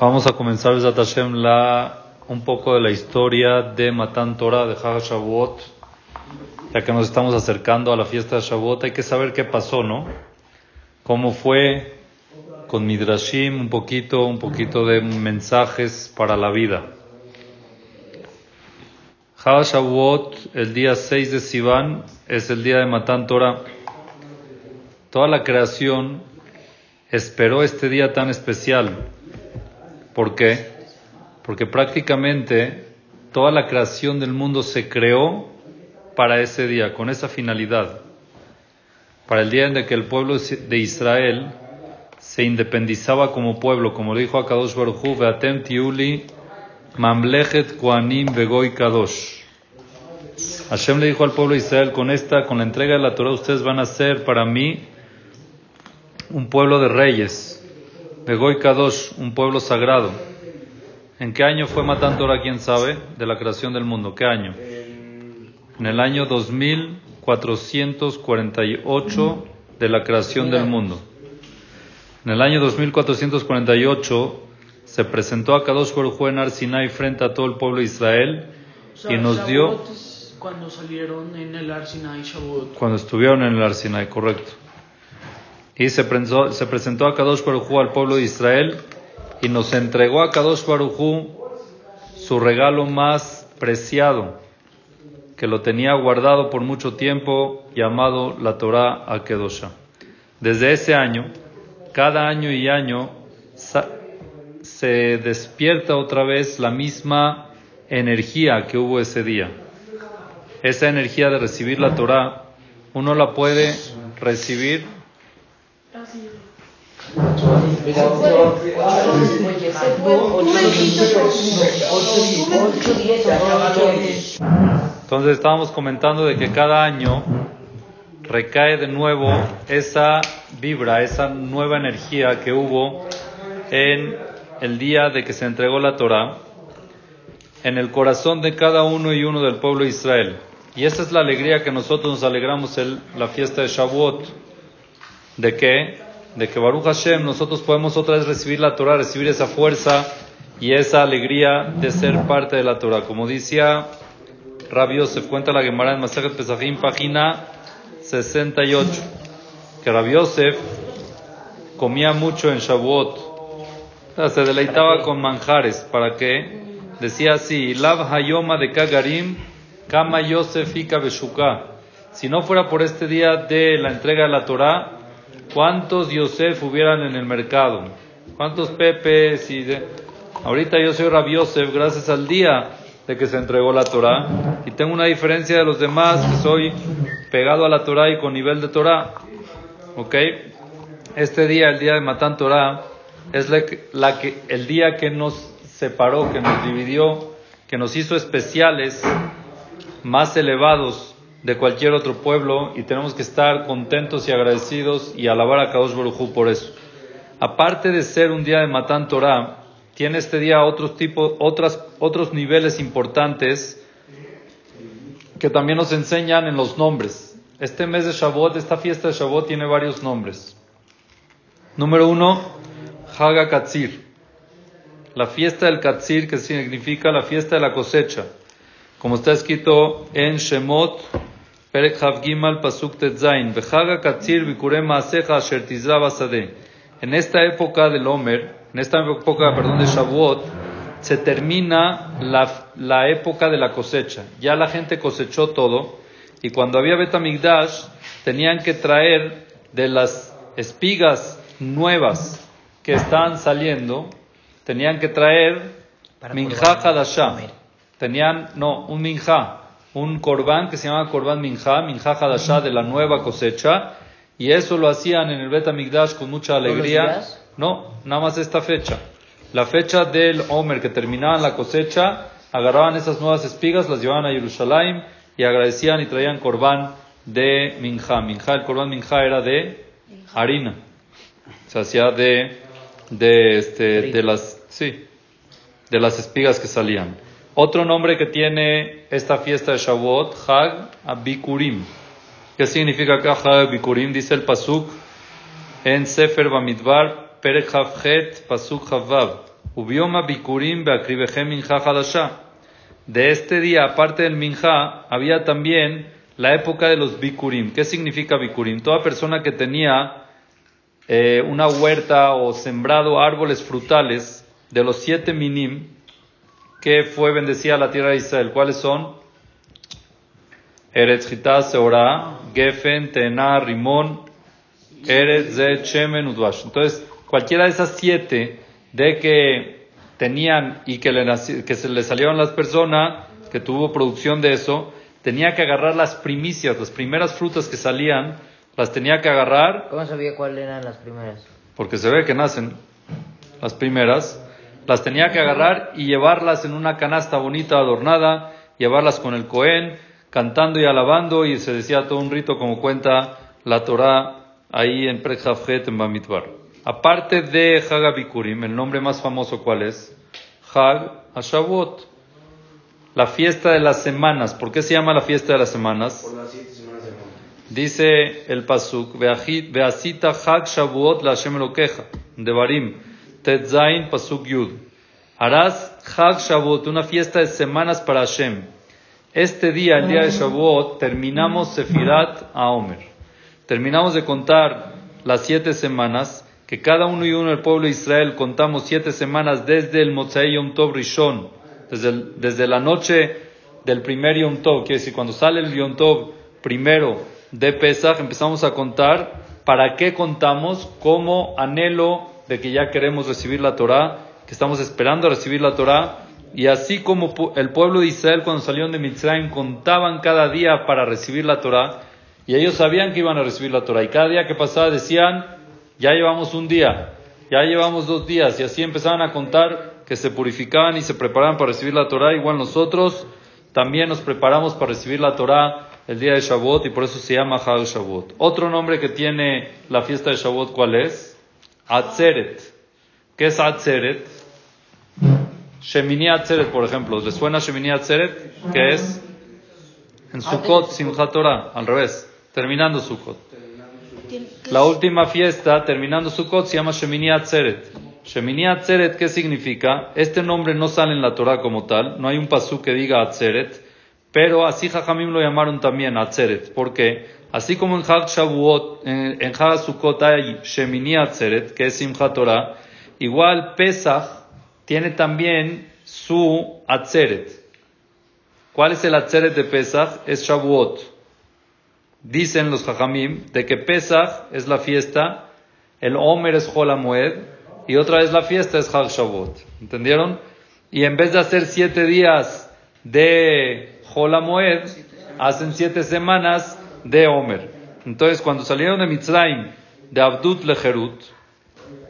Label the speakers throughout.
Speaker 1: Vamos a comenzar, Hashem, la, un poco de la historia de Matan Torah, de Hag Shavuot. Ya que nos estamos acercando a la fiesta de Shavuot, hay que saber qué pasó, ¿no? Cómo fue con Midrashim, un poquito, un poquito de mensajes para la vida. Hag Shavuot, el día 6 de Sivan, es el día de Matan Torah. Toda la creación esperó este día tan especial. ¿Por qué? Porque prácticamente toda la creación del mundo se creó para ese día, con esa finalidad. Para el día en que el pueblo de Israel se independizaba como pueblo, como le dijo a Kadosh Baruch Hu, Beatem Tiuli, Mamlechet Koanim Begoy Kadosh. Hashem le dijo al pueblo de Israel, con esta, con la entrega de la Torah, ustedes van a ser para mí un pueblo de reyes, Begoy Kadosh, un pueblo sagrado. ¿En qué año fue Matan Torah, quién sabe, de la creación del mundo? ¿Qué año? En el año 2448 de la creación del mundo. En el año 2448 se presentó a Kadosh Baruj en Arsinai frente a todo el pueblo de Israel y nos dio
Speaker 2: cuando salieron en el Arsinai.
Speaker 1: Cuando estuvieron en el Arsinai, correcto. Y se presentó, se presentó a Kadosh Baruj al pueblo de Israel y nos entregó a Kadosh Baruj su regalo más preciado, que lo tenía guardado por mucho tiempo, llamado la Torah Akedosha. Desde ese año, cada año y año, se despierta otra vez la misma energía que hubo ese día. Esa energía de recibir la Torah, uno la puede recibir entonces estábamos comentando de que cada año recae de nuevo esa vibra, esa nueva energía que hubo en el día de que se entregó la Torah en el corazón de cada uno y uno del pueblo de Israel. Y esa es la alegría que nosotros nos alegramos en la fiesta de Shavuot. ¿De qué? De que Baruch Hashem nosotros podemos otra vez recibir la Torah, recibir esa fuerza y esa alegría de ser parte de la Torah. Como decía Rabbi Yosef, cuenta la Gemara en Masajet Pesachim, página 68, que Rabbi Yosef comía mucho en Shavuot, se deleitaba con manjares, ¿para qué? Decía así, Lav Hayoma de Kagarim, Kama Yosef Ika Si no fuera por este día de la entrega de la Torah, ¿cuántos Yosef hubieran en el mercado? ¿Cuántos Pepes y de... Ahorita yo soy Rabbi Yosef gracias al día de que se entregó la Torah y tengo una diferencia de los demás que soy pegado a la Torah y con nivel de Torah. ¿Ok? Este día, el día de Matan Torah, es la que, el día que nos separó, que nos dividió, que nos hizo especiales, más elevados de cualquier otro pueblo y tenemos que estar contentos y agradecidos y alabar a Kadosh Baruj por eso. Aparte de ser un día de Matan Torah, tiene este día otros tipos, otras, otros niveles importantes que también nos enseñan en los nombres. Este mes de Shavuot, esta fiesta de Shavuot tiene varios nombres. Número uno, Haga Katzir. La fiesta del Katzir, que significa la fiesta de la cosecha. Como está escrito en Shemot, Perek Gimal Pasuk Tetzain, Haga Katzir Bikure Maaseja Asher En esta época del Omer, en esta época, perdón, de Shavuot, se termina la, la, época de la cosecha. Ya la gente cosechó todo y cuando había Betamigdash tenían que traer de las espigas nuevas que están saliendo, tenían que traer minja hadashah. Tenían, no, un minja, un corbán que se llama corbán minja, minja hadashah de la nueva cosecha, y eso lo hacían en el Betamigdash con mucha alegría. No, nada más esta fecha. La fecha del Omer que terminaban la cosecha, agarraban esas nuevas espigas, las llevaban a Jerusalén y agradecían y traían corbán de minja. Minja, el corbán minja era de harina. Se hacía de, de, este, de las, sí, de las espigas que salían. Otro nombre que tiene esta fiesta de Shavuot, Hag Abikurim. ¿Qué significa acá Hag Abikurim? Dice el Pasuk en Sefer Bamidbar Perek Pasuk Havav. Ubioma bikurim beakribehem minja hadasha. De este día, aparte del minja, había también la época de los bikurim. ¿Qué significa bikurim? Toda persona que tenía eh, una huerta o sembrado árboles frutales de los siete minim que fue bendecida la tierra de Israel. ¿Cuáles son? Eretz Gitá, Seorá, Gefen, Tena, Rimón, Eretz, Zet, Shemen, Udvash. Entonces, cualquiera de esas siete de que tenían y que, le, que se le salieron las personas, que tuvo producción de eso, tenía que agarrar las primicias, las primeras frutas que salían, las tenía que agarrar.
Speaker 3: ¿Cómo sabía cuáles eran las primeras?
Speaker 1: Porque se ve que nacen las primeras. Las tenía que agarrar y llevarlas en una canasta bonita, adornada, llevarlas con el Cohen, cantando y alabando, y se decía todo un rito como cuenta la Torah ahí en Prejafjet en Bamidbar. Aparte de Hagabikurim, el nombre más famoso cuál es? Hag Hashavuot. La fiesta de las semanas. ¿Por qué se llama la fiesta de las semanas?
Speaker 4: Por las siete semanas de monte.
Speaker 1: Dice el Pasuk, Beasita Hag Shavuot la Hashem Devarim, Tetzain Pasuk Yud. Harás Hag Shavuot, una fiesta de semanas para Hashem. Este día, el día de Shavuot, terminamos Sefirat a Omer. Terminamos de contar las siete semanas que cada uno y uno del pueblo de Israel contamos siete semanas desde el Motzei Yom Tov Rishon, desde, desde la noche del primer Yom Tov, quiere decir, cuando sale el Yom Tov primero de Pesach, empezamos a contar para qué contamos, como anhelo de que ya queremos recibir la Torah, que estamos esperando recibir la Torah, y así como el pueblo de Israel cuando salieron de Mitzrayim contaban cada día para recibir la Torah, y ellos sabían que iban a recibir la Torah, y cada día que pasaba decían, ya llevamos un día, ya llevamos dos días, y así empezaban a contar que se purificaban y se preparaban para recibir la Torah, igual nosotros también nos preparamos para recibir la Torah el día de Shavuot y por eso se llama Hag Shavuot. Otro nombre que tiene la fiesta de Shavuot, ¿cuál es? Atzeret. ¿Qué es Atzeret? Shemini Atzeret, por ejemplo. ¿Les suena Shemini Atzeret? ¿Qué es? En Sukkot, Simchat Torah, al revés, terminando Sukkot. La última fiesta, terminando Sukkot, se llama Shemini Atzeret. Shemini Atzeret, ¿qué significa? Este nombre no sale en la Torah como tal, no hay un pasú que diga Atzeret, pero así Jajamim lo llamaron también Atzeret, porque así como en Hag Shavuot, en, en Hag Sukkot hay Shemini Atzeret, que es Simchat Torah, igual Pesach tiene también su Atzeret. ¿Cuál es el Atzeret de Pesach? Es Shavuot. Dicen los Jajamim de que Pesach es la fiesta, el Omer es Hol Moed y otra vez la fiesta es Hag Shavuot. ¿Entendieron? Y en vez de hacer siete días de Hol Moed, hacen siete semanas de Omer. Entonces, cuando salieron de Mitzrayim, de Abdut Lejerut,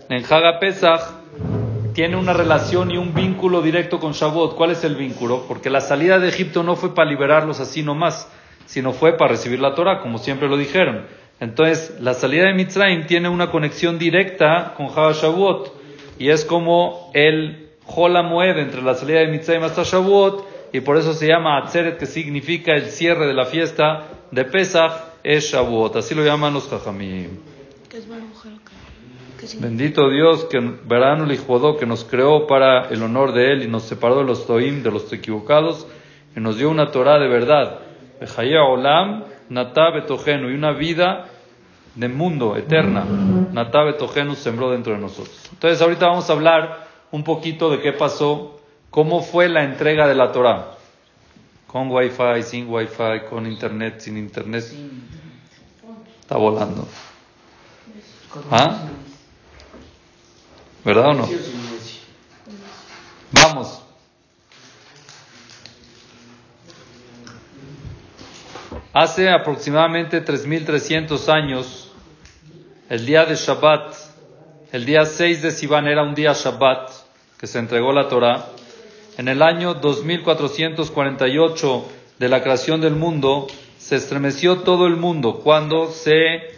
Speaker 1: en Haga Pesach, tiene una relación y un vínculo directo con Shavuot. ¿Cuál es el vínculo? Porque la salida de Egipto no fue para liberarlos así nomás, sino fue para recibir la Torah, como siempre lo dijeron. Entonces, la salida de Mitzrayim tiene una conexión directa con Haga Shavuot, y es como el Hola Moed entre la salida de Mitzrayim hasta Shavuot, y por eso se llama Atzeret, que significa el cierre de la fiesta de Pesach, es Shavuot. Así lo llaman los Jajamim. Bendito Dios que verano el que nos creó para el honor de Él y nos separó de los Toim, de los equivocados, y nos dio una Torah de verdad. Olam, y una vida de mundo eterna. Natá Betogenu sembró dentro de nosotros. Entonces, ahorita vamos a hablar un poquito de qué pasó, cómo fue la entrega de la Torah. Con wifi, sin wifi, con internet, sin internet. Está volando. ¿Ah? ¿Verdad o no? Vamos. Hace aproximadamente 3.300 años, el día de Shabbat, el día 6 de Sivan era un día Shabbat, que se entregó la Torah. En el año 2448 de la creación del mundo, se estremeció todo el mundo cuando se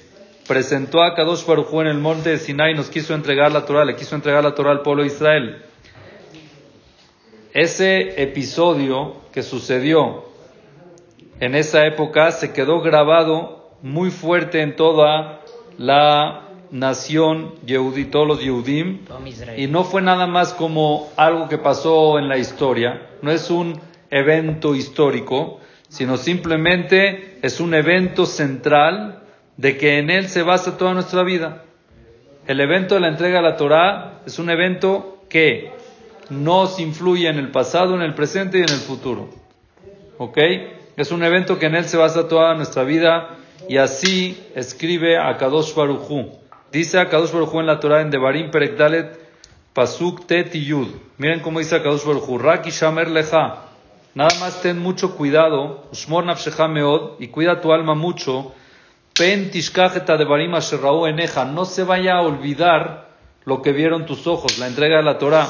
Speaker 1: presentó a Kadosh Baruj en el monte de Sinai y nos quiso entregar la Torah, le quiso entregar la Torah al pueblo de Israel. Ese episodio que sucedió en esa época se quedó grabado muy fuerte en toda la nación Yehudí, todos los Yehudim, y no fue nada más como algo que pasó en la historia, no es un evento histórico, sino simplemente es un evento central de que en él se basa toda nuestra vida. El evento de la entrega de la Torá es un evento que nos influye en el pasado, en el presente y en el futuro. ¿Ok? Es un evento que en él se basa toda nuestra vida y así escribe a Kadosh. Dice a Kadosh Baruchu en la Torah en Devarim Perek Dalet Pasuk Tet y Yud. Miren cómo dice a Kadosh Baruchu. Raki Shamer Lecha. Nada más ten mucho cuidado. Ushmor Nafshecha Meod. Y cuida tu alma mucho. Pen Tishkajeta Devarim Eneja. No se vaya a olvidar lo que vieron tus ojos, la entrega de la Torah.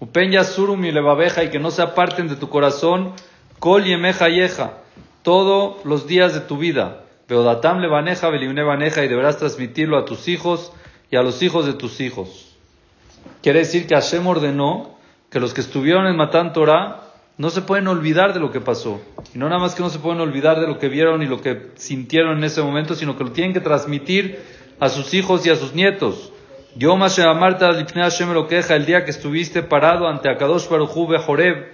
Speaker 1: Upen Yasurum y Levabeja. Y que no se aparten de tu corazón. Kol Yemeja Yeja. Todos los días de tu vida. Beodatam levaneja, belimne vaneja, y deberás transmitirlo a tus hijos y a los hijos de tus hijos. Quiere decir que Hashem ordenó que los que estuvieron en Matan Torah no se pueden olvidar de lo que pasó. Y no nada más que no se pueden olvidar de lo que vieron y lo que sintieron en ese momento, sino que lo tienen que transmitir a sus hijos y a sus nietos. Yo Marta Hashem lo queja el día que estuviste parado ante Akadosh Baruj Hu Behoreb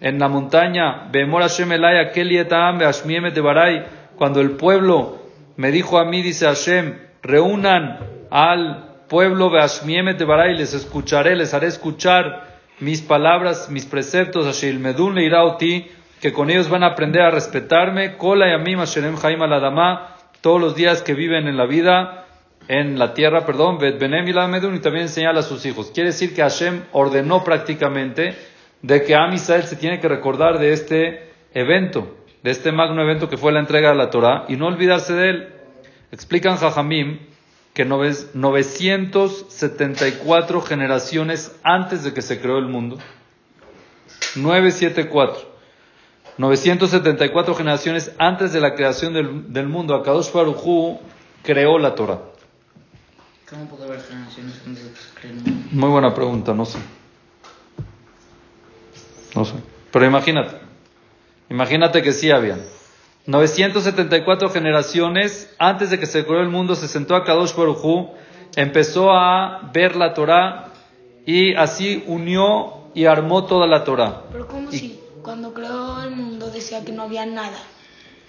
Speaker 1: en la montaña, Be'emor Hashem Elaya Keli Etam Be'ashmiem Et Devarai, cuando el pueblo me dijo a mí, dice Hashem, reúnan al pueblo Beashmiemet de Baray, les escucharé, les haré escuchar mis palabras, mis preceptos, Ashil Medun Leiraoti, que con ellos van a aprender a respetarme, Kola y Amim Asherem Jaim Aladama, todos los días que viven en la vida, en la tierra, perdón, Benem y Medun, y también señala a sus hijos. Quiere decir que Hashem ordenó prácticamente de que Am Israel se tiene que recordar de este evento de este magno evento que fue la entrega de la Torah y no olvidarse de él. Explican Jajamim que 974 generaciones antes de que se creó el mundo, 974, 974 generaciones antes de la creación del, del mundo, Akadosh Baruj creó la Torah.
Speaker 3: ¿Cómo puede haber generaciones antes de que se cree el mundo?
Speaker 1: Muy buena pregunta, no sé. No sé. Pero imagínate. Imagínate que sí habían. 974 generaciones antes de que se creó el mundo se sentó a Kadosh Baruj empezó a ver la Torah y así unió y armó toda la Torah.
Speaker 2: Pero como
Speaker 1: Y-
Speaker 2: si cuando creó el mundo decía que no había nada.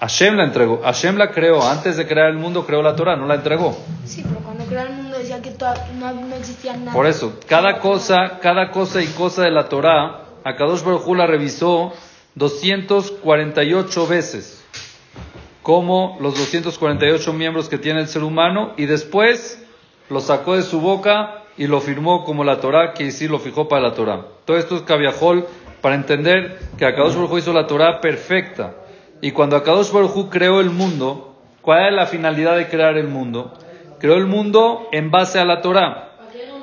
Speaker 1: Hashem la entregó. Hashem la creó. Antes de crear el mundo creó la Torah, no la entregó.
Speaker 2: Sí, pero cuando creó el mundo decía que no existía nada.
Speaker 1: Por eso, cada cosa, cada cosa y cosa de la Torah, Akadosh Baruj Hu la revisó 248 veces, como los 248 miembros que tiene el ser humano, y después lo sacó de su boca y lo firmó como la Torah, que sí lo fijó para la Torah. Todo esto es cabiajol para entender que Akadosh Baruj hizo la Torah perfecta. Y cuando Akadosh Baruj creó el mundo, ¿cuál era la finalidad de crear el mundo? Creó el mundo en base a la Torah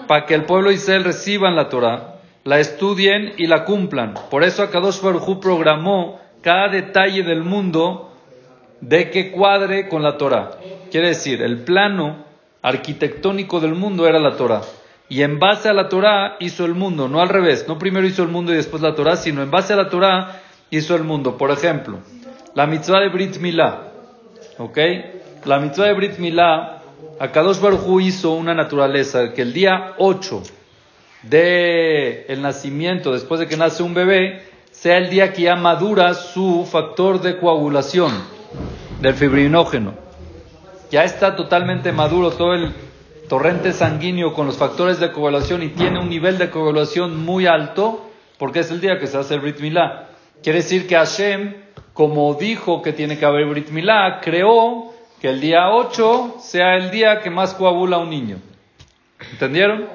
Speaker 1: para que el pueblo Israel reciban la Torah, la estudien y la cumplan. Por eso Akadosh Baruj Hu programó cada detalle del mundo de que cuadre con la Torah. Quiere decir, el plano arquitectónico del mundo era la Torah. Y en base a la Torah hizo el mundo, no al revés, no primero hizo el mundo y después la Torah, sino en base a la Torah hizo el mundo. Por ejemplo, la mitzvah de Brit Milá. ¿Ok? La mitzvah de Brit Milá, Akadosh Baruj Hu hizo una naturaleza que el día 8 de el nacimiento, después de que nace un bebé, sea el día que ya madura su factor de coagulación del fibrinógeno. Ya está totalmente maduro todo el torrente sanguíneo con los factores de coagulación y tiene un nivel de coagulación muy alto, porque es el día que se hace el Brit Milá. Quiere decir que Hashem, como dijo que tiene que haber Brit Milá, creó que el día 8 sea el día que más coagula un niño. ¿Entendieron?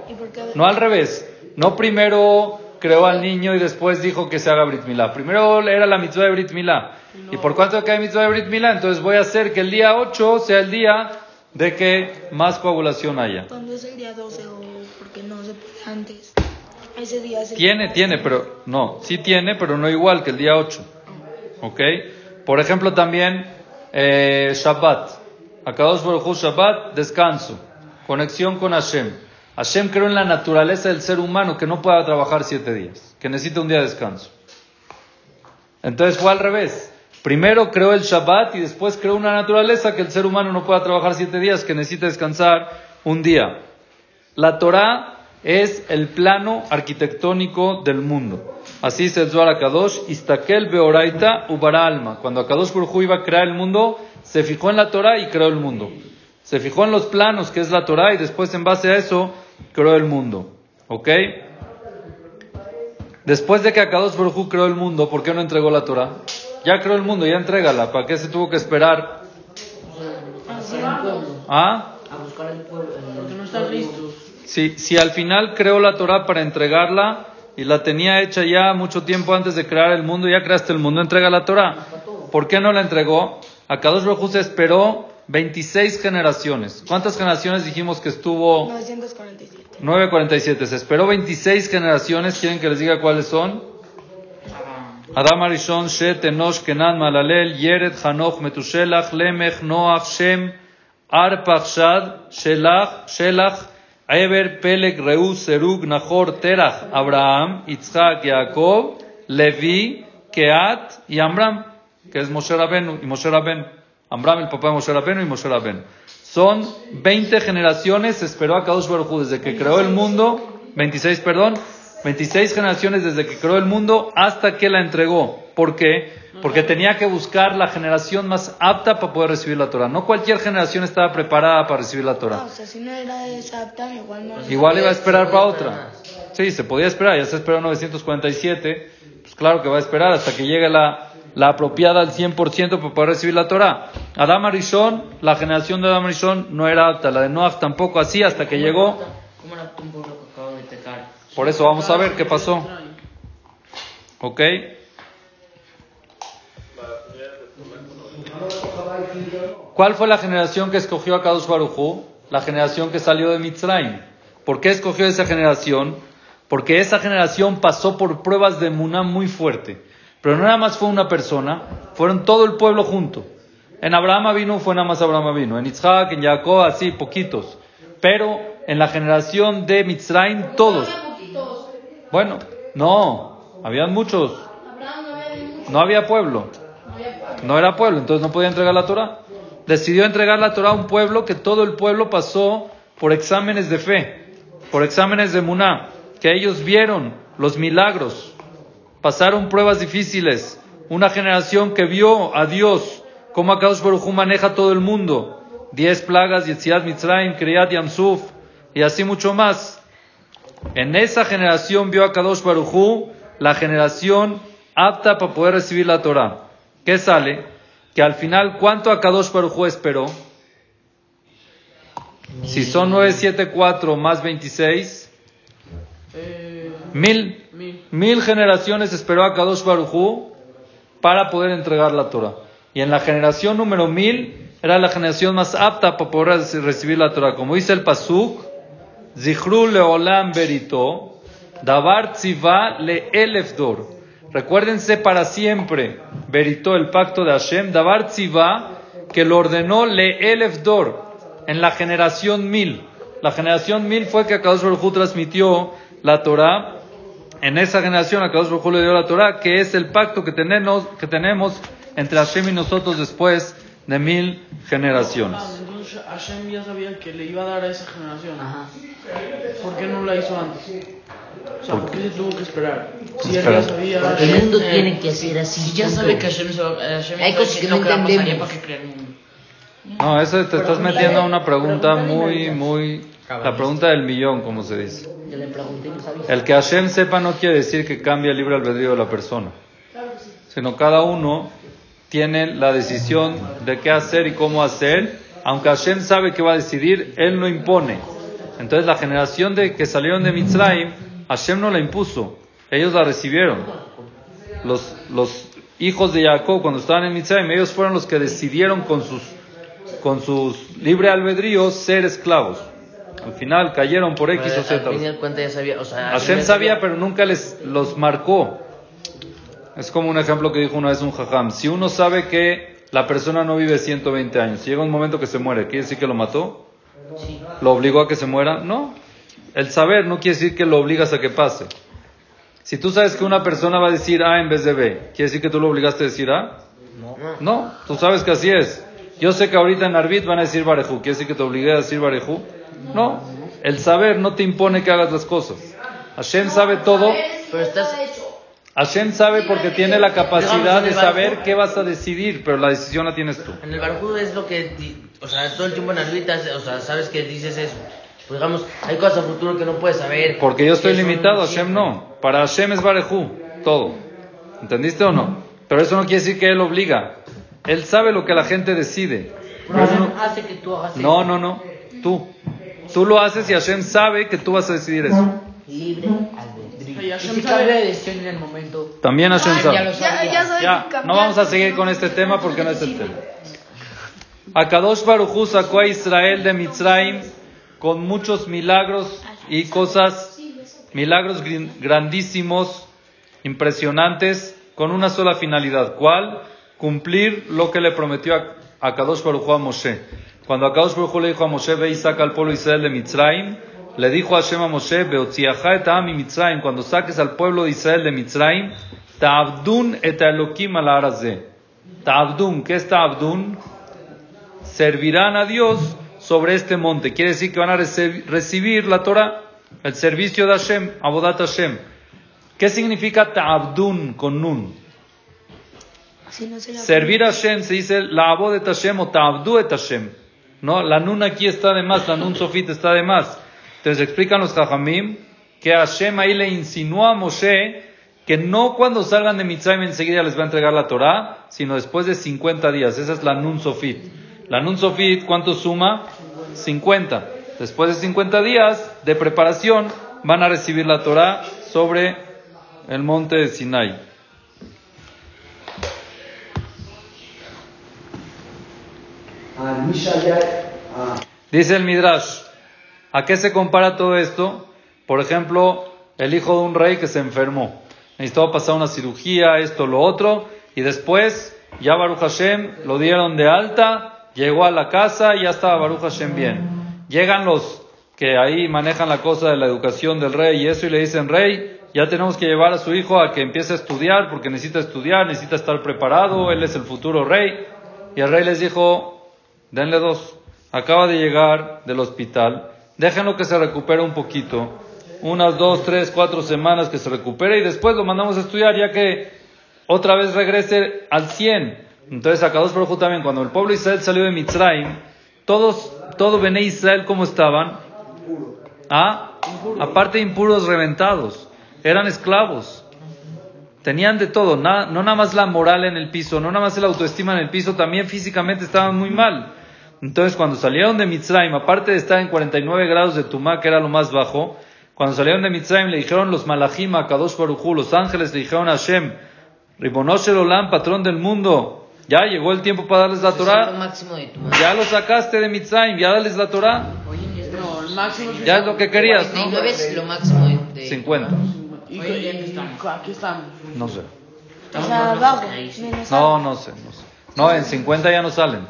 Speaker 1: No al revés. No primero creó al niño y después dijo que se haga Brit Milá. Primero era la mitzvah de Brit Milá. ¿Y por cuánto que hay mitzvah de Brit Milá? Entonces voy a hacer que el día 8 sea el día de que más coagulación haya.
Speaker 2: ¿Cuándo es el día 12 o porque no se puede antes? Ese día es el
Speaker 1: Tiene, tiene, pero no, sí tiene, pero no igual que el día 8. ¿Ok? Por ejemplo, también eh, Shabbat. Akadosh Baruj Shabbat, descanso. Conexión con Hashem. Hashem creó en la naturaleza del ser humano que no pueda trabajar siete días, que necesita un día de descanso. Entonces fue al revés. Primero creó el Shabbat y después creó una naturaleza que el ser humano no pueda trabajar siete días, que necesita descansar un día. La Torah es el plano arquitectónico del mundo. Así se Zohar Akadosh, Istakel Beoraita Ubara Alma. Cuando Akadosh Baruj Hu iba a crear el mundo, se fijó en la Torah y creó el mundo. Se fijó en los planos, que es la Torah, y después en base a eso creó el mundo. ¿Ok? Después de que Akadosh Baruj creó el mundo, ¿por qué no entregó la Torah? Ya creó el mundo, ya entrégala. ¿Para qué se tuvo que esperar? ¿Ah?
Speaker 3: A buscar el pueblo.
Speaker 5: Porque no están listos.
Speaker 1: Si, si al final creó la Torah para entregarla y la tenía hecha ya mucho tiempo antes de crear el mundo, ya creaste el mundo, entrega la Torah. ¿Por qué no la entregó? Akadosh Baruj se esperó 26 generaciones. ¿Cuántas generaciones dijimos que estuvo?
Speaker 2: 947.
Speaker 1: 947. Se esperó 26 generaciones. ¿Quieren que les diga cuáles son? Adam Arishon, Shet, Enosh, Kenan, Malalel, Yered, Hanoch, Metushelach, Lemech, Noach, Shem, Arpachshad, Shelach, Shelach, Eber, Peleg, Reus, Serug, Nahor, Terach, Abraham, Yitzhak, Jacob, Levi, Keat y Amram, que es Moshe Rabenu y Moshe Rabenu. Amram, el papá de Moshe Rabenu y Moshe Rabenu. Son 20 generaciones, se esperó a Kadosh Baruj Hu desde que creó el mundo, 26, perdón, 26 generaciones desde que creó el mundo hasta que la entregó. ¿Por qué? Porque tenía que buscar la generación más apta para poder recibir la Torah. No cualquier generación estaba preparada para recibir la
Speaker 2: Ah,
Speaker 1: Torah.
Speaker 2: o sea, si no era esa apta, igual no.
Speaker 1: Igual iba a esperar para otra. Sí, se podía esperar, ya se esperó 947. Pues claro que va a esperar hasta que llegue la, la apropiada al 100% para poder recibir la Torah. Adam Arishon, la generación de Adam Arishon no era apta, la de Noach tampoco así hasta que llegó.
Speaker 3: ¿Cómo era un pueblo que acaba de pecar?
Speaker 1: Por eso vamos a ver qué pasó. ¿Ok? ¿Cuál fue la generación que escogió a Kadosh Barujú? La generación que salió de Mitzrayim. ¿Por qué escogió esa generación? Porque esa generación pasó por pruebas de Muná muy fuerte. Pero no nada más fue una persona, fueron todo el pueblo junto. En Abraham vino, fue nada más Abraham vino. En Isaac, en Jacob, así, poquitos. Pero en la generación de Mitzrayim, todos. Bueno, no, habían muchos. No había pueblo. No era pueblo, entonces no podía entregar la Torah. Decidió entregar la Torah a un pueblo que todo el pueblo pasó por exámenes de fe, por exámenes de Muná, que ellos vieron los milagros, pasaron pruebas difíciles. Una generación que vio a Dios, cómo Akadosh Baruj Hu maneja todo el mundo. Diez plagas, Yetziat Mitzrayim, Kriyat Yamsuf, y así mucho más. En esa generación vio a Kadosh Barujú la generación apta para poder recibir la Torah. ¿Qué sale? Que al final, ¿cuánto a Kadosh Barujú esperó? Si son 974 más 26,
Speaker 5: Eh,
Speaker 1: mil.
Speaker 5: Mil.
Speaker 1: Generaciones esperó a Kadosh Barujú para poder entregar la Torah. Y en la generación número mil era la generación más apta para poder reci- recibir la Torah. Como dice el Pasuk, Zichru leolam berito, davar tziva le elefdor. Recuérdense para siempre, berito, el pacto de Hashem, davar tziva, que lo ordenó le elefdor, en la generación mil. La generación mil fue que Kadosh Baruj transmitió la Torah en esa generación a Kadosh Baruj le dio la Torah, que es el pacto que tenemos, que tenemos entre Hashem y nosotros después de mil generaciones.
Speaker 5: Ah, entonces Hashem ya sabía que le iba a dar a esa generación.
Speaker 3: Ajá.
Speaker 5: ¿Por qué no la hizo antes? O sea, ¿por qué se tuvo que esperar? Si él
Speaker 1: Espera.
Speaker 5: ya sabía.
Speaker 3: Porque el mundo
Speaker 5: eh,
Speaker 3: tiene que ser así.
Speaker 5: Si ya sabe que Hashem, eh, Hashem
Speaker 3: Hay cosas que no entendemos.
Speaker 5: para que crea el mundo.
Speaker 1: No, eso te estás metiendo a una pregunta muy, muy... La pregunta del millón, como se dice.
Speaker 3: Yo le pregunté y no sabía.
Speaker 1: El que Hashem sepa no quiere decir que cambie el libre albedrío de la persona, sino cada uno tiene la decisión de qué hacer y cómo hacer, aunque Hashem sabe que va a decidir, Él no impone. Entonces la generación de que salieron de Mitzrayim, Hashem no la impuso, ellos la recibieron. Los, los hijos de Jacob cuando estaban en Mitzrayim, ellos fueron los que decidieron con sus, con sus libre albedrío ser esclavos. Al final cayeron por X o Z.
Speaker 3: Al fin de cuentas ya sabía. O sea,
Speaker 1: Hashem sabía, pero nunca les los marcó. Es como un ejemplo que dijo una vez un jajam. Si uno sabe que la persona no vive 120 años, llega un momento que se muere, ¿quiere decir que lo mató?
Speaker 3: Sí.
Speaker 1: ¿Lo obligó a que se muera? No. El saber no quiere decir que lo obligas a que pase. Si tú sabes que una persona va a decir A en vez de B, ¿quiere decir que tú lo obligaste a decir A?
Speaker 3: No.
Speaker 1: No, tú sabes que así es. Yo sé que ahorita en Arbit van a decir Barejú, ¿quiere decir que te obligué a decir Barejú? No, el saber no te impone que hagas las cosas. Hashem sabe todo.
Speaker 3: Pero estás.
Speaker 1: Hashem sabe porque tiene la capacidad de saber qué vas a decidir, pero la decisión la tienes tú.
Speaker 3: En el Barjú es lo que. O sea, todo el tiempo en Arbita, o sea, sabes que dices eso. Pues digamos, hay cosas a futuro que no puedes saber.
Speaker 1: Porque yo estoy limitado, Hashem no. Para Hashem es Barejú, todo. ¿Entendiste o no? Pero eso no quiere decir que Él obliga. Él sabe lo que la gente decide.
Speaker 5: Pero Hashem hace que tú hagas
Speaker 1: No, no, no. Tú. Tú lo haces y Hashem sabe que tú vas a decidir eso.
Speaker 3: Libre albedrío.
Speaker 5: Y Hashem cambia de decisión en el momento.
Speaker 1: También Hashem
Speaker 3: ya
Speaker 1: sabe.
Speaker 3: lo
Speaker 2: Ya,
Speaker 1: no vamos a seguir con
Speaker 2: es
Speaker 1: este tema porque no es el tema. Akadosh Barujú sacó a Israel de Mitzrayim con muchos milagros y cosas, milagros grandísimos, impresionantes, con una sola finalidad. ¿Cuál? Cumplir lo que le prometió a Akadosh Barujú a Moshe. Cuando Akadosh Barujú le dijo a Moshe, ve y saca al pueblo de Israel de Mitzrayim, le dijo a Hashem a Moshe, et Ami Mitzrayim, cuando saques al pueblo de Israel de Mitzrayim, Ta'abdun et Elokim al Arazé. Ta'abdun, ¿qué es Ta'abdun? servirán a Dios sobre este monte. Quiere decir que van a recibir la Torah, el servicio de Hashem, Abodat Hashem. ¿Qué significa ta'abdun con nun?
Speaker 2: Si no se la-
Speaker 1: Servir a Hashem se dice la abodet Hashem o ta'abdu et Hashem. ¿No? La nun aquí está de más, la nun sofit está de más. Entonces explican los jajamim que Hashem ahí le insinuó a Moshe que no cuando salgan de Mitzrayim enseguida les va a entregar la Torah, sino después de 50 días. Esa es la nun sofit. La nun sofit, ¿cuánto suma? 50. Después de 50 días de preparación van a recibir la Torah sobre el monte de Sinai. Dice el Midrash, ¿a qué se compara todo esto? Por ejemplo, el hijo de un rey que se enfermó. Necesitaba pasar una cirugía, esto, lo otro, y después ya Baruch Hashem lo dieron de alta, llegó a la casa y ya estaba Baruch Hashem bien. Llegan los que ahí manejan la cosa de la educación del rey y eso y le dicen, rey, ya tenemos que llevar a su hijo a que empiece a estudiar porque necesita estudiar, necesita estar preparado, él es el futuro rey. Y el rey les dijo, denle dos. Acaba de llegar del hospital, déjenlo que se recupere un poquito, unas dos, tres, cuatro semanas que se recupere y después lo mandamos a estudiar ya que otra vez regrese al 100. Entonces, acá dos Baruj también, cuando el pueblo de Israel salió de Mitzrayim, todos, todo Bené Israel, ¿cómo estaban? Ah, aparte de impuros reventados, eran esclavos. Tenían de todo, na- no nada más la moral en el piso, no nada más la autoestima en el piso, también físicamente estaban muy mal. Entonces, cuando salieron de Mitzrayim, aparte de estar en 49 grados de Tumá, que era lo más bajo, cuando salieron de Mitzrayim le dijeron los Malachim a Kadosh Baruj Hu, los ángeles le dijeron a Hashem, Ribonosh el Olam, patrón del mundo, ya llegó el tiempo para darles la Torah,
Speaker 3: máximo de tu
Speaker 1: ya lo sacaste de Mitzrayim, ya dales la Torah,
Speaker 5: No, el máximo es
Speaker 1: ya es lo que querías, ¿no?
Speaker 3: 49 es lo máximo de. de-
Speaker 1: 50,
Speaker 5: ¿Y, qué- y aquí estamos?
Speaker 1: no sé.
Speaker 2: O sea, abajo, menos
Speaker 1: No, no sé, no sé. No, en 50 ya no salen.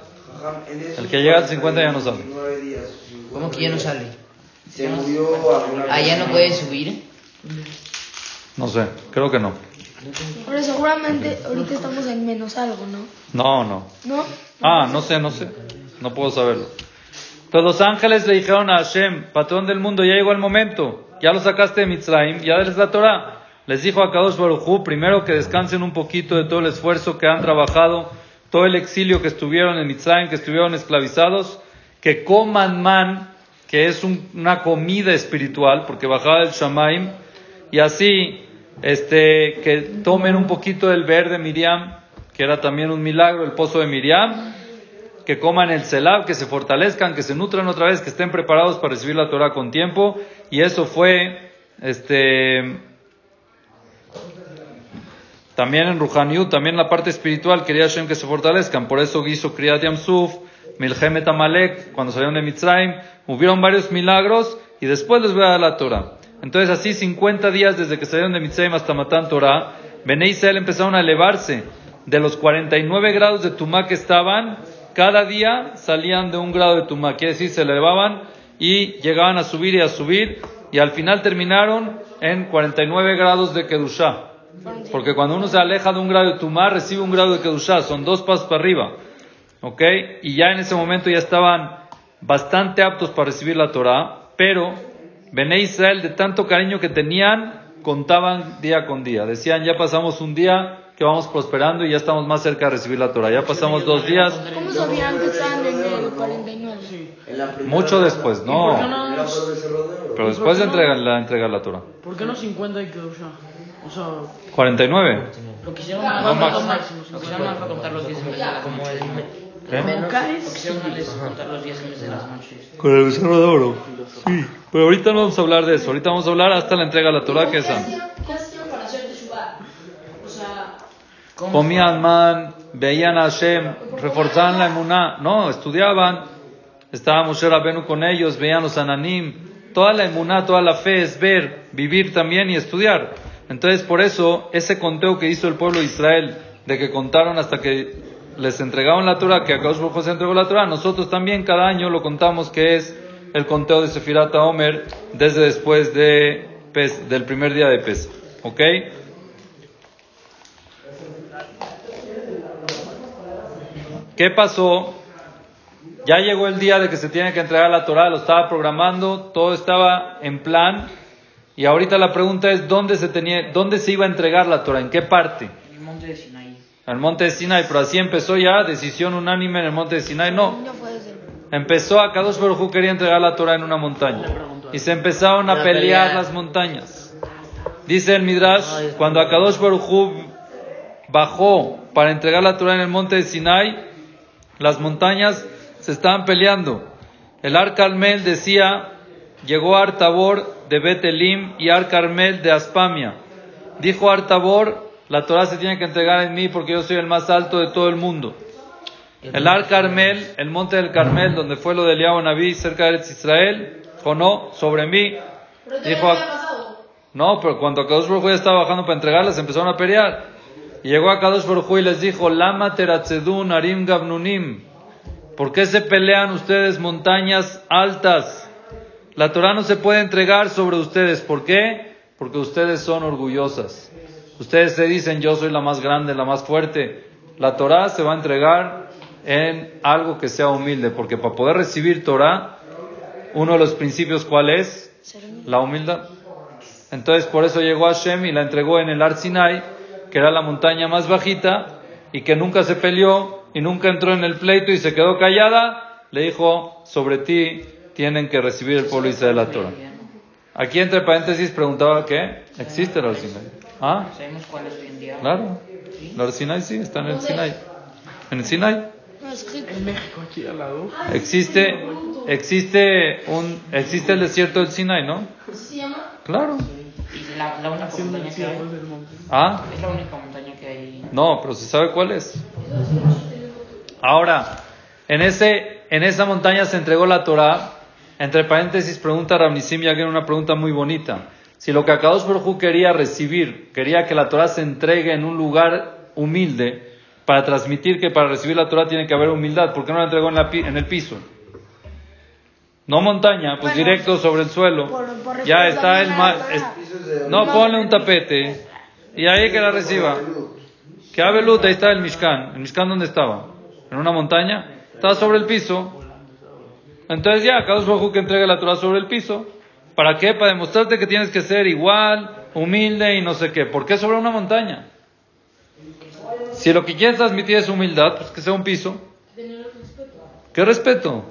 Speaker 1: El que llega al 50 ya no sale.
Speaker 4: 49 días,
Speaker 3: ¿Cómo que ya no sale?
Speaker 4: Se murió
Speaker 3: Ah, ya no puede subir.
Speaker 1: No sé, creo que no.
Speaker 2: Pero seguramente ahorita estamos en menos algo, ¿no?
Speaker 1: No, no.
Speaker 2: ¿No?
Speaker 1: Ah, no sé, no sé. No puedo saberlo. Entonces los ángeles le dijeron a Hashem, patrón del mundo, ya llegó el momento. Ya lo sacaste de Mitzrayim, ya les la Torah. Les dijo a Kadosh Baruj Hu, primero que descansen un poquito de todo el esfuerzo que han trabajado, todo el exilio que estuvieron en Mitzrayim, que estuvieron esclavizados, que coman man, que es un- una comida espiritual, porque bajaba del Shamaim, y así, este, que tomen un poquito del ver de Miriam, que era también un milagro, el pozo de Miriam, que coman el celab, que se fortalezcan, que se nutran otra vez, que estén preparados para recibir la Torah con tiempo, y eso fue, este, también en Ruhaniut, también en la parte espiritual, quería Hashem que se fortalezcan, por eso hizo Kriyat Yamsuf, Milhemet Amalek, cuando salieron de Mitzrayim, hubieron varios milagros, y después les voy a dar la Torah. Entonces así 50 días desde que salieron de Mitzrayim hasta Matan Torah, Bene Israel empezaron a elevarse. De los 49 grados de Tumá que estaban, cada día salían de un grado de Tumá, quiere decir se elevaban y llegaban a subir y a subir, y al final terminaron en 49 grados de Kedushá. Porque cuando uno se aleja de un grado de Tumá, recibe un grado de Kedushá, son dos pasos para arriba. ¿Ok? Y ya en ese momento ya estaban bastante aptos para recibir la Torah, pero Bené Israel, de tanto cariño que tenían, contaban día con día. Decían, ya pasamos un día que vamos prosperando y ya estamos más cerca de recibir la Torah. Ya pasamos dos días,
Speaker 2: ¿Cómo sabían que estaban en el 49?
Speaker 4: En la primera-
Speaker 1: mucho después,
Speaker 5: ¿Y por qué
Speaker 1: no.
Speaker 5: no-.
Speaker 1: Pero después de entregar la, entregar la Torah.
Speaker 5: ¿Por qué no 50 y quedó ya? O sea,
Speaker 1: 49.
Speaker 6: Lo que hicieron
Speaker 5: No,
Speaker 6: mal
Speaker 5: Max.
Speaker 6: fue máximo. Lo que hicieron mal fue contar los 10 meses
Speaker 3: Como
Speaker 6: noches.
Speaker 3: el
Speaker 1: ¿Qué?
Speaker 3: menos-
Speaker 6: Lo que hicieron mal es contar los 10 meses de las noches.
Speaker 1: Con el becerro de oro. Sí. Pero ahorita no vamos a hablar de eso. Ahorita vamos a hablar hasta la entrega de la Torah que es esa.
Speaker 2: ¿Cómo hacían para hacer Teshuvah? O sea,
Speaker 1: Comían man, veían a Hashem, reforzaban la emuná. No, estudiaban. Estaba Moshe Rabenu con ellos, veían los ananim. Toda la emuná, toda la fe es ver, vivir también y estudiar. Entonces, por eso, ese conteo que hizo el pueblo de Israel, de que contaron hasta que les entregaron la Torah, que a Hu se entregó la Torah, nosotros también cada año lo contamos que es el conteo de Sefirat Omer desde después de Pes- del primer día de Pes. ¿Ok? ¿Qué pasó? Ya llegó el día de que se tiene que entregar la Torah, lo estaba programando, todo estaba en plan. Y ahorita la pregunta es dónde se tenía, dónde se iba a entregar la Torah, en qué parte.
Speaker 6: El monte de Sinaí.
Speaker 1: En el monte de Sinai, pero así empezó ya, decisión unánime en el monte de Sinai, no.
Speaker 2: no fue desde el...
Speaker 1: Empezó a Kadosh Baruj Hu quería entregar la Torah en una montaña. Y se empezaron a pelear
Speaker 3: pelea.
Speaker 1: las montañas. Dice el Midrash, cuando Akadosh Baruj Hu bajó para entregar la Torah en el monte de Sinai, las montañas se estaban peleando. El Ar Carmel decía, llegó Ar Tabor de Betelim y Ar Carmel de Aspamia. Dijo Ar Tabor, la Torah se tiene que entregar en mí porque yo soy el más alto de todo el mundo. El Ar Carmel, el monte del Carmel, donde fue lo de Eliyahu Naví, cerca de Israel, dijo no, sobre mí. Dijo, no, pero cuando Hu ya estaba bajando para entregarlas, empezaron a pelear. Y llegó a Kadosh Baruj y les dijo, Lama teratzedun arim gabnunim. ¿Por qué se pelean ustedes montañas altas? La Torah no se puede entregar sobre ustedes. ¿Por qué? Porque ustedes son orgullosas. Ustedes se dicen, yo soy la más grande, la más fuerte. La Torah se va a entregar en algo que sea humilde, porque para poder recibir Torah, uno de los principios, ¿cuál es? La humildad. Entonces, por eso llegó Hashem y la entregó en el Ar Sinai, que era la montaña más bajita, y que nunca se peleó y nunca entró en el pleito y se quedó callada. Le dijo, sobre ti tienen que recibir el pueblo de Israel la Torah. Aquí entre paréntesis preguntaba qué existe el Sinai. Ah,
Speaker 6: Sabemos cuál es hoy en día.
Speaker 1: claro. El Sinai sí, está en el Sinai. En el Sinai.
Speaker 2: Que
Speaker 5: en México, aquí al lado.
Speaker 1: Existe, existe un, existe el desierto del Sinai, ¿no? Claro.
Speaker 6: La, la única montaña que hay.
Speaker 5: cierre del monte.
Speaker 1: Ah,
Speaker 6: Es la única montaña que hay.
Speaker 1: no, pero se sabe cuál es. Ahora, en ese, en esa montaña se entregó la Torah. Entre paréntesis pregunta Ramnisim Yagen una pregunta muy bonita. Si lo que Akadosh Baruj Hu quería recibir, quería que la Torah se entregue en un lugar humilde, para transmitir que para recibir la Torah tiene que haber humildad, ¿por qué no la entregó en, la pi- en el piso? No montaña, pues
Speaker 2: Bueno,
Speaker 1: directo sobre el suelo.
Speaker 2: por- por
Speaker 1: ya está el
Speaker 2: la
Speaker 1: ma-
Speaker 2: Torah.
Speaker 1: es- No, ponle un tapete y ahí que la reciba. Que Abelut, ahí está el Mishkan. ¿El Mishkan dónde estaba? ¿En una montaña? Estaba sobre el piso. Entonces ya, Baruj Hu que entregue la Torah sobre el piso. ¿Para qué? Para demostrarte que tienes que ser igual, humilde y no sé qué. ¿Por qué sobre una montaña? Si lo que quieres transmitir es humildad, pues que sea un piso. ¿Qué respeto?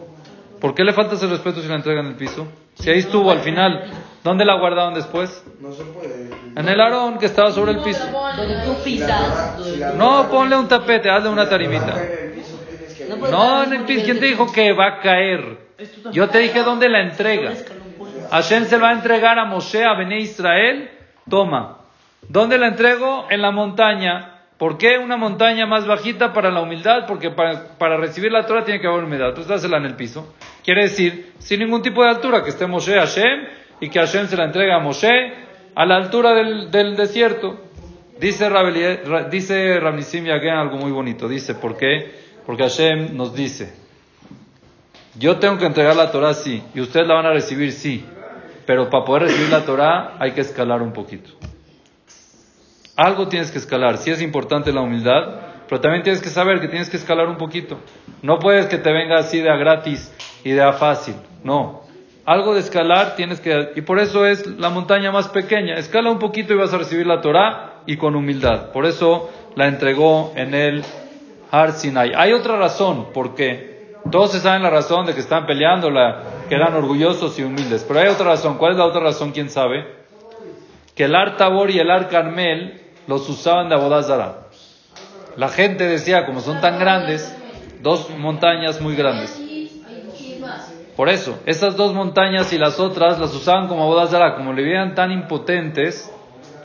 Speaker 1: ¿Por qué le falta ese respeto si la entrega en el piso? Si ahí estuvo al final, ¿dónde la guardaron después?
Speaker 4: No se puede.
Speaker 1: En el arón que estaba sobre el piso.
Speaker 6: Donde tú pisas.
Speaker 1: No, ponle un tapete, hazle una tarimita. No, en el piso. ¿Quién te dijo que va a caer? Yo te dije dónde la entrega. Hashem se va a entregar a Moshe, a Bené Israel. Toma. ¿Dónde la entrego? En la montaña. ¿Por qué una montaña más bajita para la humildad? Porque para, para recibir la Torah tiene que haber humildad. Tú dásela en el piso. Quiere decir, sin ningún tipo de altura, que esté Moshe Hashem y que Hashem se la entregue a Moshe a la altura del, desierto. Dice, Rabelie- Ra- dice Ramnisim Yagen algo muy bonito. Dice, ¿por qué? Porque Hashem nos dice, yo tengo que entregar la Torah sí, y ustedes la van a recibir sí, pero para poder recibir la Torah hay que escalar un poquito. Algo tienes que escalar, sí es importante la humildad, pero también tienes que saber que tienes que escalar un poquito. No puedes que te venga así de a gratis idea fácil. No. Algo de escalar tienes que... Y por eso es la montaña más pequeña. Escala un poquito y vas a recibir la Torah y con humildad. Por eso la entregó en el Har Sinai. Hay otra razón por qué. Todos se saben la razón de que están peleando, la, que eran orgullosos y humildes. Pero hay otra razón. ¿Cuál es la otra razón? ¿Quién sabe? Que el Ar Tabor y el Ar Carmel los usaban de Abodazara. La gente decía, como son tan grandes, dos montañas muy grandes. Por eso, esas dos montañas y las otras las usaban como Abodazara, como le veían tan impotentes,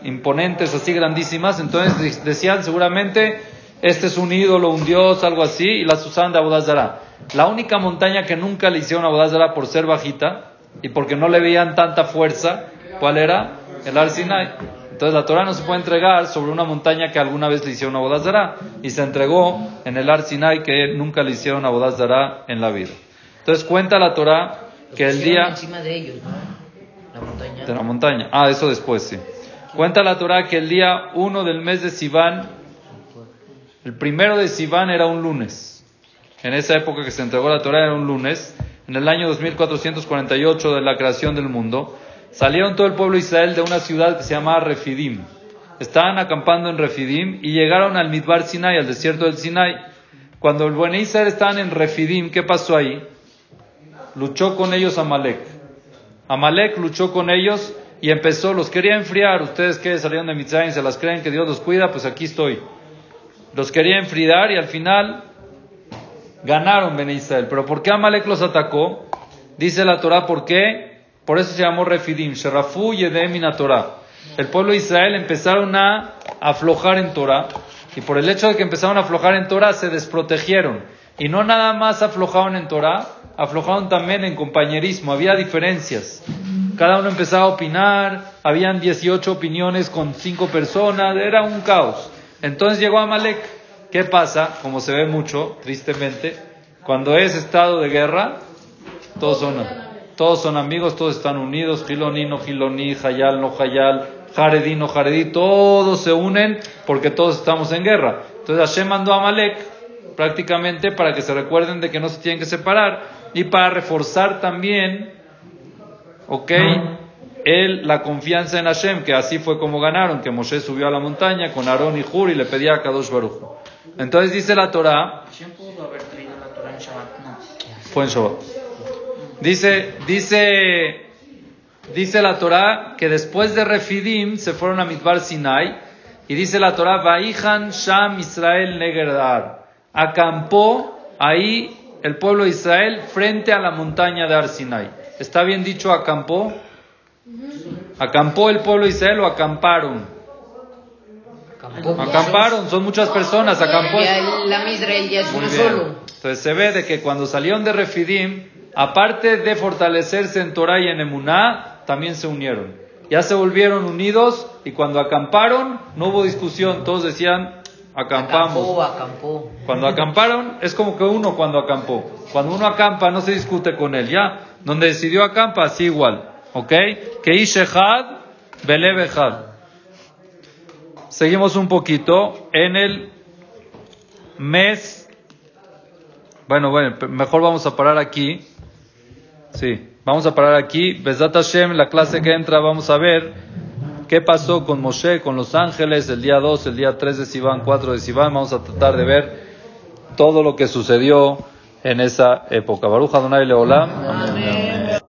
Speaker 1: imponentes, así grandísimas, entonces decían seguramente, este es un ídolo, un dios, algo así, y las usaban de Abodazara. La única montaña que nunca le hicieron Abodazara por ser bajita y porque no le veían tanta fuerza, ¿cuál era? El Ar Sinai. Entonces la Torah no se puede entregar sobre una montaña que alguna vez le hicieron Abodazara y se entregó en el Ar Sinai que nunca le hicieron Abodazara en la vida. Entonces cuenta la Torah que el día
Speaker 3: encima de ellos, ¿no? La montaña.
Speaker 1: de la montaña. Ah, eso después sí. Cuenta la Torah que el día 1 del mes de Sivan, el primero de Sivan era un lunes. En esa época que se entregó la Torah era un lunes. En el año 2448 de la creación del mundo, salieron todo el pueblo de Israel de una ciudad que se llamaba Refidim. Estaban acampando en Refidim y llegaron al Midbar Sinai, al desierto del Sinai. Cuando el buen Israel estaban en Refidim, ¿qué pasó ahí? Luchó con ellos Amalek. Amalek luchó con ellos y empezó, los quería enfriar. Ustedes que salieron de Mitzrayim, se las creen que Dios los cuida, pues aquí estoy. Los quería enfriar y al final ganaron Ben Israel. Pero ¿por qué Amalek los atacó? Dice la Torah, ¿por qué? Por eso se llamó Refidim, Sherafu Yedem Torah. El pueblo de Israel empezaron a aflojar en Torah y por el hecho de que empezaron a aflojar en Torah se desprotegieron. Y no nada más aflojaron en Torah, aflojaron también en compañerismo, había diferencias. Cada uno empezaba a opinar, habían 18 opiniones con 5 personas, era un caos. Entonces llegó Amalek. ¿Qué pasa? Como se ve mucho, tristemente, cuando es estado de guerra, todos son, todos son amigos, todos están unidos, Giloní, no Giloní, Hayal, no Hayal, Jaredí, no Jaredí, todos se unen porque todos estamos en guerra. Entonces Hashem mandó a Amalek prácticamente para que se recuerden de que no se tienen que separar y para reforzar también, ok, el, la confianza en Hashem, que así fue como ganaron, que Moshe subió a la montaña con Aarón y Hur y le pedía a Kadosh Baruch. Entonces dice la Torah,
Speaker 6: ¿Quién pudo haber traído la Torah en Shabbat? No.
Speaker 1: fue en Shabbat. Dice, dice, dice la Torah que después de Refidim se fueron a Midbar Sinai y dice la Torah, Vaihan Sham Israel Negerdar. Acampó ahí el pueblo de Israel frente a la montaña de Ar Sinai. ¿Está bien dicho acampó? ¿Acampó el pueblo de Israel o acamparon? Acamparon, son muchas personas, acampó. Entonces se ve de que cuando salieron de Refidim, aparte de fortalecerse en Torah y en Emuná, también se unieron. Ya se volvieron unidos y cuando acamparon no hubo discusión, todos decían acampamos.
Speaker 3: Acampó, acampó.
Speaker 1: Cuando acamparon es como que uno cuando acampó. Cuando uno acampa no se discute con él, ya. Donde decidió acampa, así igual. ¿Ok? Que Ishehad, Belev Echad. Seguimos un poquito en el mes. Bueno, bueno, mejor vamos a parar aquí. Sí, vamos a parar aquí. Besat Hashem, la clase que entra, vamos a ver qué pasó con Moshe, con los ángeles, el día 2, el día 3 de Sivan, 4 de Sivan. Vamos a tratar de ver todo lo que sucedió en esa época. Baruch Adonai Leolam. Amén.